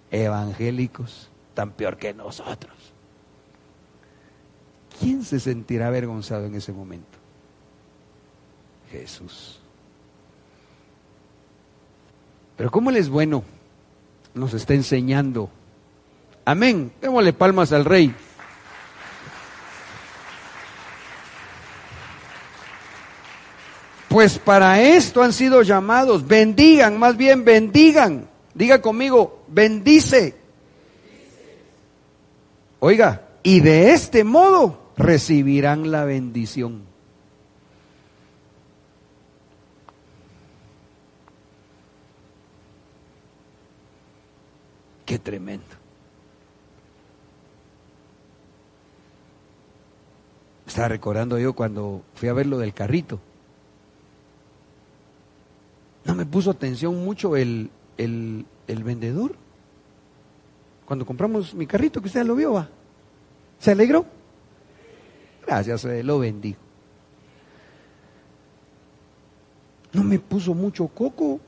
[SPEAKER 2] evangélicos tan peor que nosotros. ¿Quién se sentirá avergonzado en ese momento? Jesús. Pero ¿cómo Él es bueno? Nos está enseñando. Amén. Démosle palmas al Rey. Pues para esto han sido llamados. Bendigan, más bien bendigan. Diga conmigo, bendice. Oiga, y de este modo recibirán la bendición. Qué tremendo. Estaba recordando yo cuando fui a ver lo del carrito no me puso atención mucho el, el, vendedor. Cuando compramos mi carrito, que usted lo vio, ¿va? ¿Se alegró? Gracias, eh, lo bendigo. No me puso mucho coco.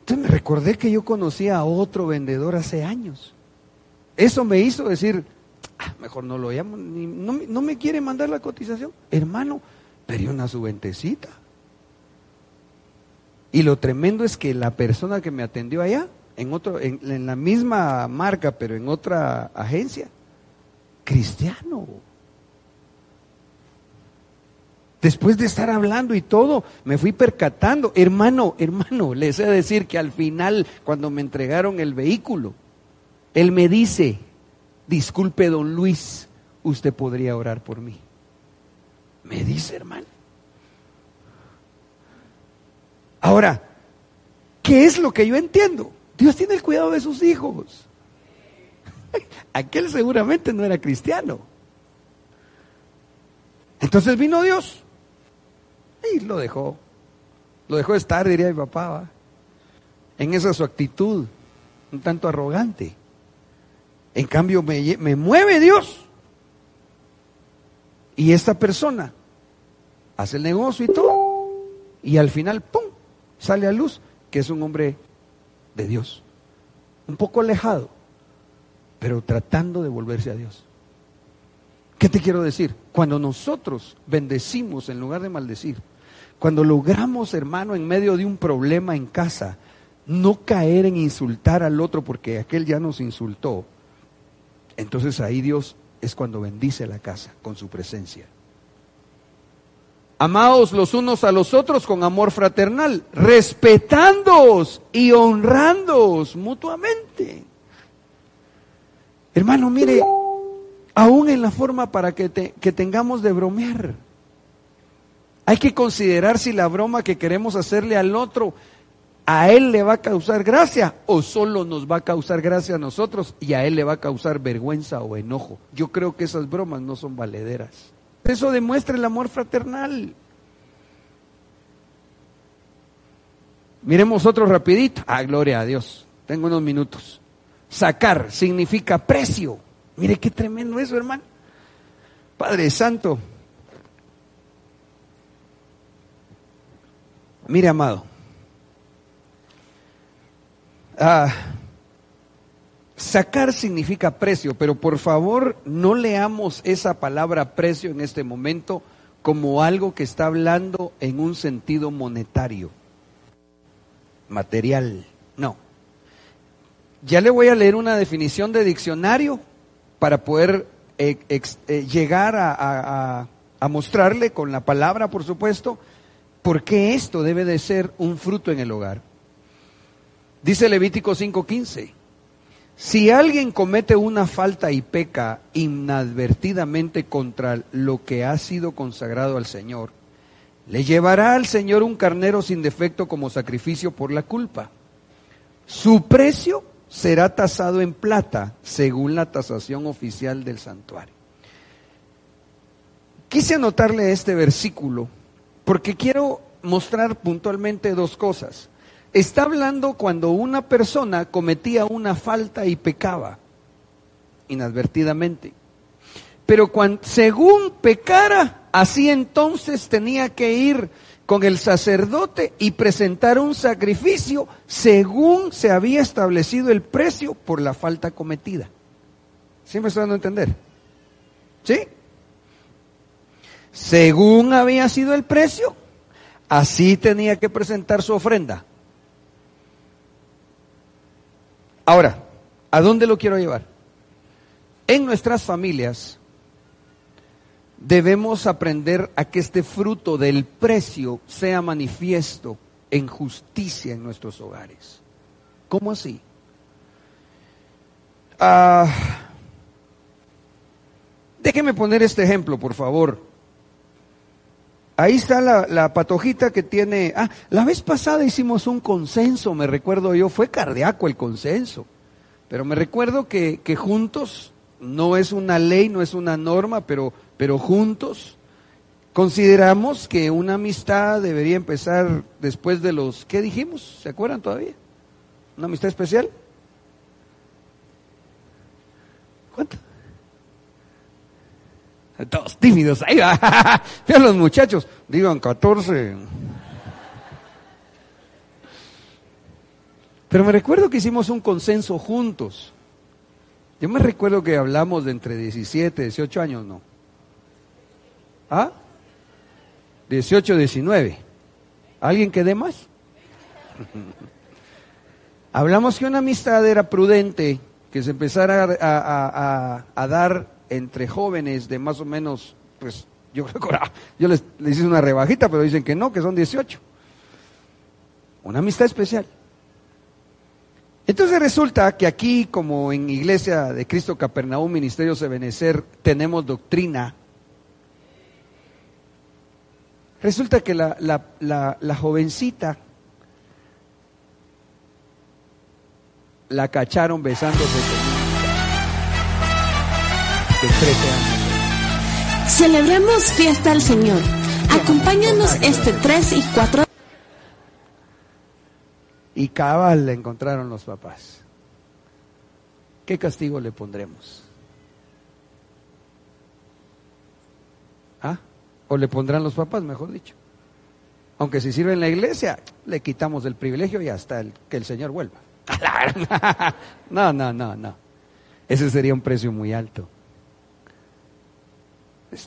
[SPEAKER 2] Entonces me recordé que yo conocía a otro vendedor hace años. Eso me hizo decir, ah, mejor no lo llamo, no, no, me quiere mandar la cotización. Hermano, pero una subentecita. Y lo tremendo es que la persona que me atendió allá, en, otro, en, la misma marca, pero en otra agencia, cristiano. Después de estar hablando y todo, me fui percatando, hermano, hermano, les he de decir que al final, cuando me entregaron el vehículo, él me dice, disculpe don Luis, usted podría orar por mí. Me dice, hermano. Ahora, ¿qué es lo que yo entiendo? Dios tiene el cuidado de sus hijos. Aquel seguramente no era cristiano. Entonces vino Dios y lo dejó. Lo dejó estar, diría mi papá, en esa su actitud, un tanto arrogante. En cambio, me, me mueve Dios. Y esta persona hace el negocio y todo. Y al final, ¡pum! Sale a luz que es un hombre de Dios, un poco alejado, pero tratando de volverse a Dios. ¿Qué te quiero decir? Cuando nosotros bendecimos en lugar de maldecir, cuando logramos, hermano, en medio de un problema en casa, no caer en insultar al otro porque aquel ya nos insultó, entonces ahí Dios es cuando bendice la casa con su presencia. Amaos los unos a los otros con amor fraternal, respetándoos y honrándoos mutuamente. Hermano, mire, aún en la forma para que, que tengamos de bromear, hay que considerar si la broma que queremos hacerle al otro a él le va a causar gracia o solo nos va a causar gracia a nosotros y a él le va a causar vergüenza o enojo. Yo creo que esas bromas no son valederas. Eso demuestra el amor fraternal. Miremos otro rapidito. Ah, gloria a Dios. Tengo unos minutos. Sacar significa precio. Mire qué tremendo eso, hermano. Padre Santo. Mire, amado. Ah, Sacar significa precio, pero por favor no leamos esa palabra precio en este momento como algo que está hablando en un sentido monetario, material. No. Ya le voy a leer una definición de diccionario para poder eh, eh, llegar a, a mostrarle con la palabra, por supuesto, por qué esto debe de ser un fruto en el hogar. Dice Levítico 5:15. Si alguien comete una falta y peca inadvertidamente contra lo que ha sido consagrado al Señor, le llevará al Señor un carnero sin defecto como sacrificio por la culpa. Su precio será tasado en plata según la tasación oficial del santuario. Quise anotarle este versículo porque quiero mostrar puntualmente dos cosas. Está hablando cuando una persona cometía una falta y pecaba inadvertidamente. Pero según pecara, así entonces tenía que ir con el sacerdote y presentar un sacrificio según se había establecido el precio por la falta cometida. ¿Sí me está dando a entender? ¿Sí? Según había sido el precio, así tenía que presentar su ofrenda. Ahora, ¿a dónde lo quiero llevar? En nuestras familias debemos aprender a que este fruto del precio sea manifiesto en justicia en nuestros hogares. ¿Cómo así? Ah, déjeme poner este ejemplo, por favor. Ahí está la, patojita que tiene... Ah, la vez pasada hicimos un consenso, me recuerdo yo, fue cardíaco el consenso, pero me recuerdo que, que juntos, no es una ley, no es una norma, pero pero juntos consideramos que una amistad debería empezar después de los, ¿qué dijimos? ¿Se acuerdan todavía? ¿Una amistad especial? ¿Cuánto? Todos tímidos, ahí va. Vean los muchachos, digan 14. Pero me recuerdo que hicimos un consenso juntos. Yo me recuerdo que hablamos de entre 17, 18 años, ¿no? ¿Ah? 18, 19. ¿Alguien que dé más? Hablamos que una amistad era prudente, que se empezara a, dar entre jóvenes de más o menos, pues yo creo que yo les, les hice una rebajita, pero dicen que no, que son 18. Una amistad especial. Entonces resulta que aquí, como en Iglesia de Cristo Capernaum, Ministerio de Benecer, tenemos doctrina Resulta que la, la, jovencita la cacharon besándose de 13 años.
[SPEAKER 3] Celebremos fiesta al Señor. Acompáñanos este 3 y 4.
[SPEAKER 2] Y cabal le encontraron los papás. ¿Qué castigo le pondremos? ¿Ah? O le pondrán los papás, mejor dicho. Aunque si sirve en la iglesia, le quitamos el privilegio y hasta el, que el Señor vuelva. No, no, no, no. Ese sería un precio muy alto.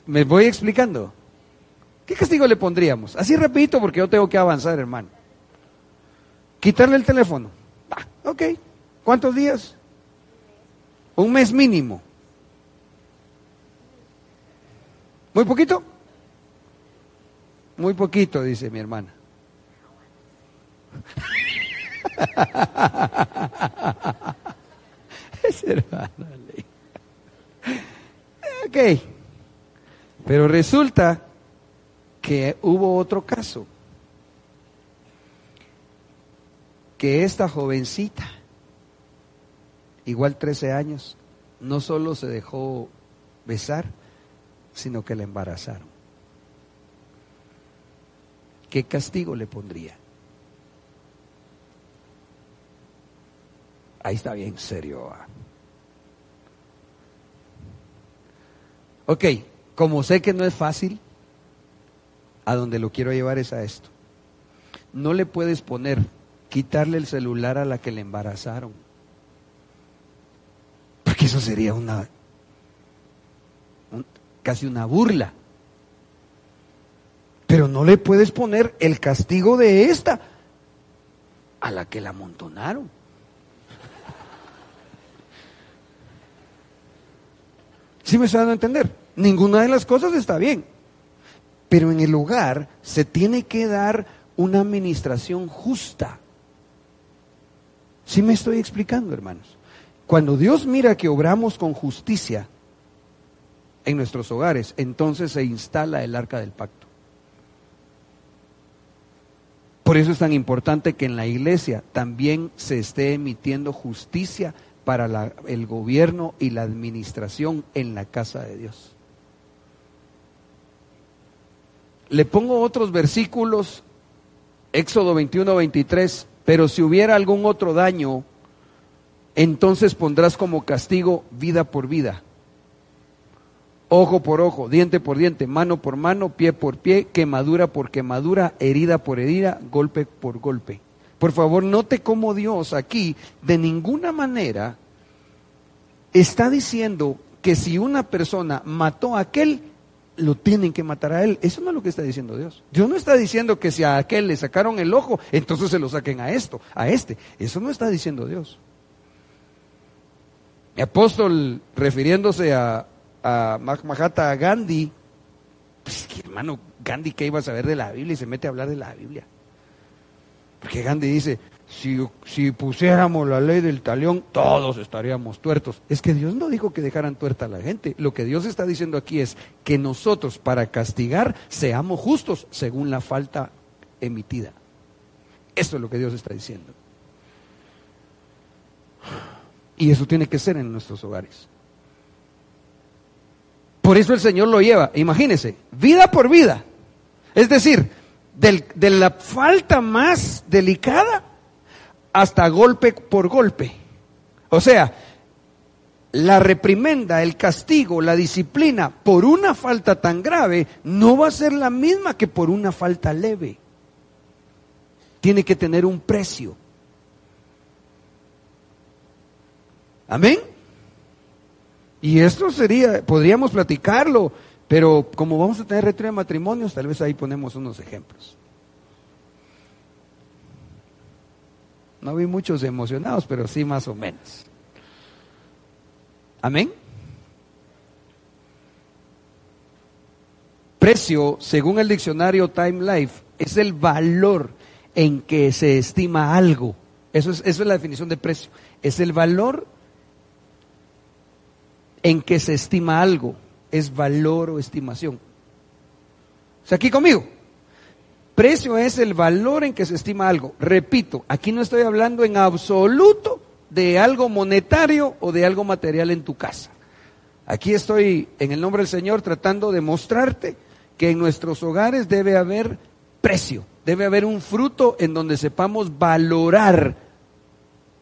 [SPEAKER 2] ¿Me voy explicando? ¿Qué castigo le pondríamos? Así repito porque yo tengo que avanzar, hermano. Quitarle el teléfono. Ah, ok. ¿Cuántos días? Un mes mínimo. ¿Muy poquito? Muy poquito, dice mi hermana. es hermana. Ok. Pero resulta que hubo otro caso. Que esta jovencita, igual 13 años, no solo se dejó besar, sino que la embarazaron. ¿qué castigo le pondría? Ahí está bien serio. Ah. Ok, como sé que no es fácil, a donde lo quiero llevar es a esto. No le puedes poner, quitarle el celular a la que le embarazaron. Porque eso sería una, casi una burla. Pero no le puedes poner el castigo de esta a la que la amontonaron. ¿Sí me está dando a entender? Ninguna de las cosas está bien. Pero en el hogar se tiene que dar una administración justa. ¿Sí me estoy explicando, hermanos? Cuando Dios mira que obramos con justicia en nuestros hogares, entonces se instala el arca del pacto. Por eso es tan importante que en la iglesia también se esté emitiendo justicia para el gobierno y la administración en la casa de Dios. Le pongo otros versículos, Éxodo 21, 23, Pero si hubiera algún otro daño, entonces pondrás como castigo vida por vida, ojo por ojo, diente por diente, mano por mano, pie por pie, quemadura por quemadura, herida por herida, golpe por golpe. Por favor, note cómo Dios aquí de ninguna manera está diciendo que si una persona mató a aquel, lo tienen que matar a él. Eso no es lo que está diciendo Dios. Dios no está diciendo que si a aquel le sacaron el ojo, entonces se lo saquen a esto, a este. Eso no está diciendo Dios. Mi apóstol, refiriéndose a, a Mahatma Gandhi, pues hermano, Gandhi que iba a saber de la Biblia y se mete a hablar de la Biblia. Porque Gandhi dice, si, si, pusiéramos la ley del talión, todos estaríamos tuertos. Es que Dios no dijo que dejaran tuerta a la gente. Lo que Dios está diciendo aquí es que nosotros para castigar seamos justos según la falta emitida. Eso es lo que Dios está diciendo. Y eso tiene que ser en nuestros hogares. Por eso el Señor lo lleva, imagínense, vida por vida. Es decir, de la falta más delicada hasta golpe por golpe. O sea, la reprimenda, el castigo, la disciplina por una falta tan grave no va a ser la misma que por una falta leve. Tiene que tener un precio. Amén. Y esto sería, podríamos platicarlo, pero como vamos a tener retiro de matrimonios, tal vez ahí ponemos unos ejemplos. No vi muchos emocionados, pero sí más o menos. Amén. Precio, según el diccionario Time Life, es el valor en que se estima algo. Eso es, es la definición de precio. Es el valor en que se estima algo. Es valor o estimación. Sea, aquí conmigo. Precio es el valor en que se estima algo. Repito, aquí no estoy hablando en absoluto de algo monetario o de algo material en tu casa. Aquí estoy, en el nombre del Señor, tratando de mostrarte que en nuestros hogares debe haber precio, debe haber un fruto en donde sepamos valorar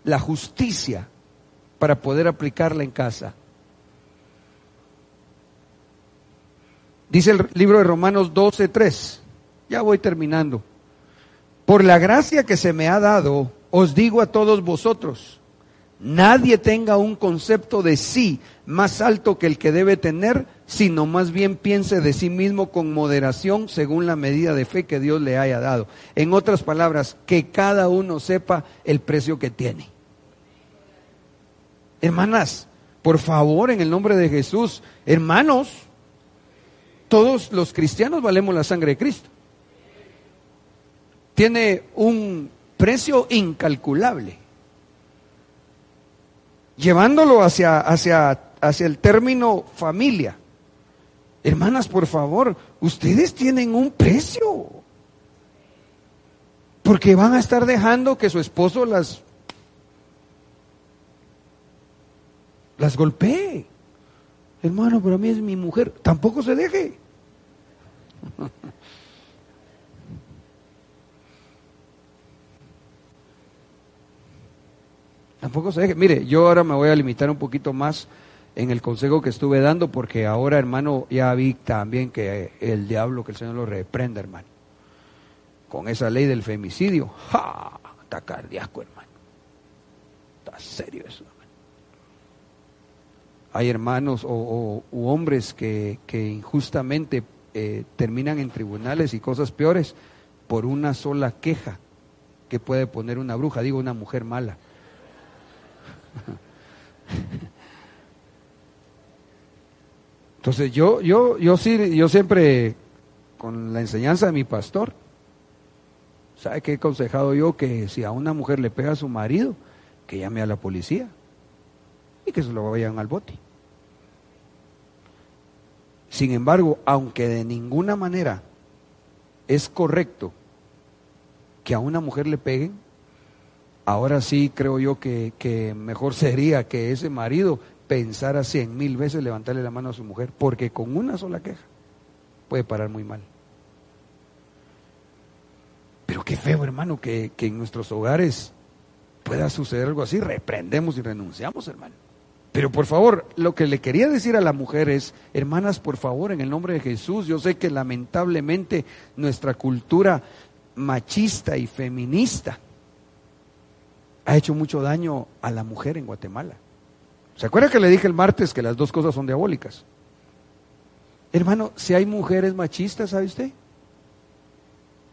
[SPEAKER 2] la justicia para poder aplicarla en casa. Dice el libro de Romanos 12, 3. Ya voy terminando. Por la gracia que se me ha dado, os digo a todos vosotros, nadie tenga un concepto de sí más alto que el que debe tener, sino más bien piense de sí mismo con moderación según la medida de fe que Dios le haya dado. En otras palabras, que cada uno sepa el precio que tiene. Hermanas, por favor, en el nombre de Jesús, hermanos, todos los cristianos valemos la sangre de Cristo tiene un precio incalculable. Llevándolo hacia, hacia, hacia el término familia. Hermanas, por favor, ustedes tienen un precio. Porque van a estar dejando que su esposo las, las golpee. Hermano, pero a mí es mi mujer. Tampoco se deje. Tampoco se deje. Mire, yo ahora me voy a limitar un poquito más en el consejo que estuve dando, porque ahora, hermano, ya vi también que el diablo, que el Señor lo reprenda, hermano. Con esa ley del femicidio, ¡ja! Está cardíaco, hermano. Está serio eso, hermano. Hay hermanos o, hombres que, injustamente eh, terminan en tribunales y cosas peores por una sola queja que puede poner una bruja, digo una mujer mala. Entonces yo, yo, yo sí, yo siempre, con la enseñanza de mi pastor, ¿sabe qué he aconsejado yo? Que si a una mujer le pega a su marido, que llame a la policía y que se lo vayan al bote. Sin embargo, aunque de ninguna manera es correcto que a una mujer le peguen, Ahora sí creo yo que, mejor sería que ese marido pensara cien mil veces levantarle la mano a su mujer, porque con una sola queja puede parar muy mal. Pero qué feo, hermano, que, que en nuestros hogares pueda suceder algo así. Reprendemos y renunciamos, hermano. Pero por favor, lo que le quería decir a la mujer es, hermanas, por favor, en el nombre de Jesús, yo sé que lamentablemente nuestra cultura machista y feminista ha hecho mucho daño a la mujer en Guatemala. ¿Se acuerda que le dije el martes que las dos cosas son diabólicas? Hermano, si hay mujeres machistas, ¿sabe usted?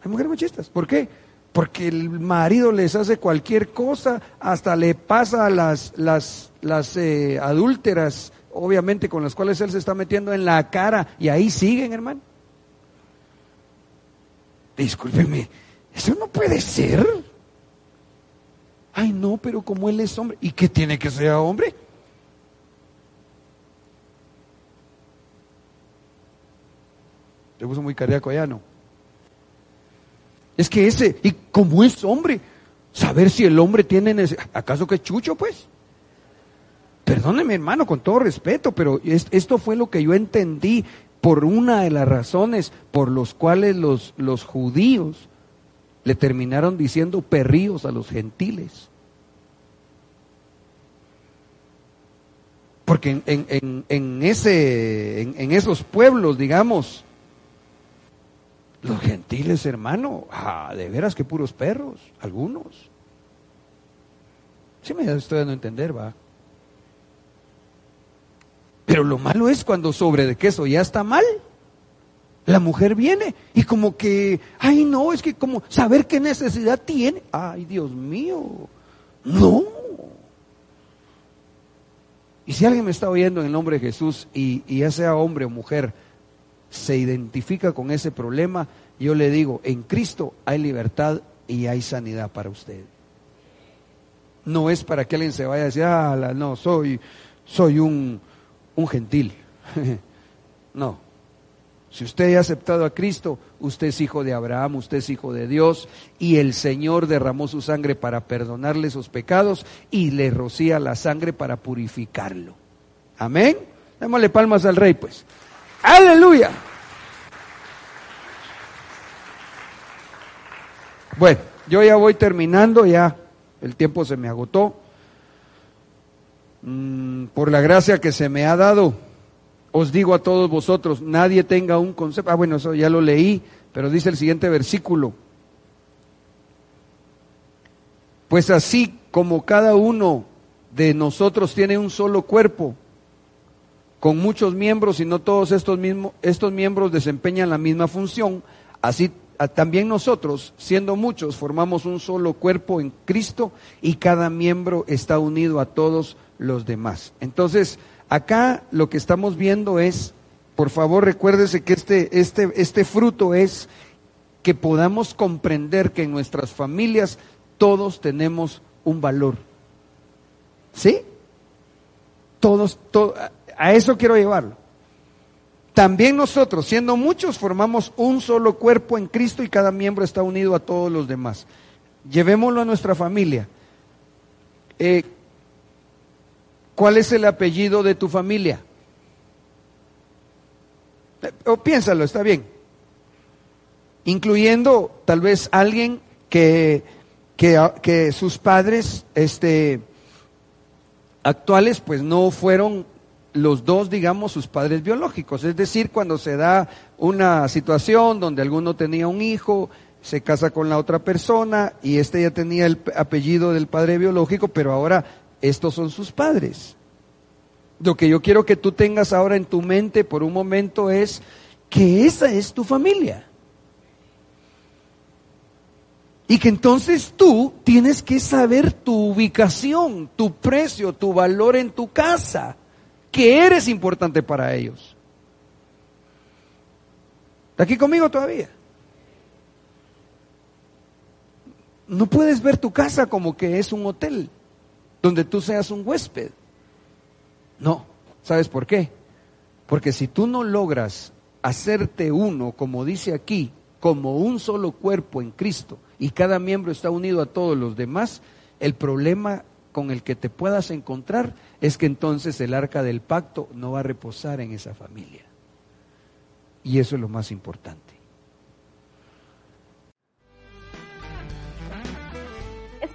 [SPEAKER 2] Hay mujeres machistas. ¿Por qué? Porque el marido les hace cualquier cosa, hasta le pasa a las, las, las eh, adúlteras, obviamente con las cuales él se está metiendo en la cara, y ahí siguen, hermano. Discúlpeme, eso no puede ser. Ay, no, pero como él es hombre, ¿y qué tiene que ser hombre? Te puso muy cardíaco allá, ¿no? Es que ese, y como es hombre, saber si el hombre tiene, ¿acaso que es chucho, pues? Perdóneme, hermano, con todo respeto, pero esto fue lo que yo entendí por una de las razones por los cuales los, los judíos le terminaron diciendo perríos a los gentiles. Porque en, en, ese, en, esos pueblos, digamos, los gentiles, hermano, ah, de veras que puros perros, algunos. Sí me estoy dando a entender, va. Pero lo malo es cuando sobre de queso ya está mal. La mujer viene y como que, ay no, es que como saber qué necesidad tiene. Ay, Dios mío, no. Y si alguien me está oyendo en el nombre de Jesús y, y ya sea hombre o mujer, se identifica con ese problema, yo le digo, en Cristo hay libertad y hay sanidad para usted. No es para que alguien se vaya a decir, ah, no, soy, soy un, un gentil. no. Si usted ha aceptado a Cristo, usted es hijo de Abraham, usted es hijo de Dios, y el Señor derramó su sangre para perdonarle sus pecados y le rocía la sangre para purificarlo. Amén. Démosle palmas al rey, pues. Aleluya. Bueno, yo ya voy terminando, ya el tiempo se me agotó. Mm, por la gracia que se me ha dado, os digo a todos vosotros, nadie tenga un concepto. Ah, bueno, eso ya lo leí, pero dice el siguiente versículo. Pues así como cada uno de nosotros tiene un solo cuerpo, con muchos miembros y no todos estos, mismos, estos miembros desempeñan la misma función, así también nosotros, siendo muchos, formamos un solo cuerpo en Cristo y cada miembro está unido a todos los demás. Entonces, acá lo que estamos viendo es, por favor recuérdese que este, este, este fruto es que podamos comprender que en nuestras familias todos tenemos un valor. ¿Sí? Todos, a eso quiero llevarlo. También nosotros, siendo muchos, formamos un solo cuerpo en Cristo y cada miembro está unido a todos los demás. Llevémoslo a nuestra familia. Eh, ¿Cuál es el apellido de tu familia? Eh, o piénsalo, está bien. Incluyendo tal vez alguien que, que, sus padres este, actuales pues no fueron los dos, digamos, sus padres biológicos. Es decir, cuando se da una situación donde alguno tenía un hijo, se casa con la otra persona y este ya tenía el apellido del padre biológico, pero ahora estos son sus padres. Lo que yo quiero que tú tengas ahora en tu mente por un momento es que esa es tu familia. Y que entonces tú tienes que saber tu ubicación, tu precio, tu valor en tu casa que eres importante para ellos. ¿Está aquí conmigo todavía? No puedes ver tu casa como que es un hotel donde tú seas un huésped. No, ¿sabes por qué? Porque si tú no logras hacerte uno, como dice aquí, como un solo cuerpo en Cristo, y cada miembro está unido a todos los demás, el problema con el que te puedas encontrar es que entonces el arca del pacto no va a reposar en esa familia. Y eso es lo más importante.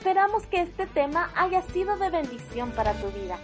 [SPEAKER 3] Esperamos que este tema haya sido de bendición para tu vida.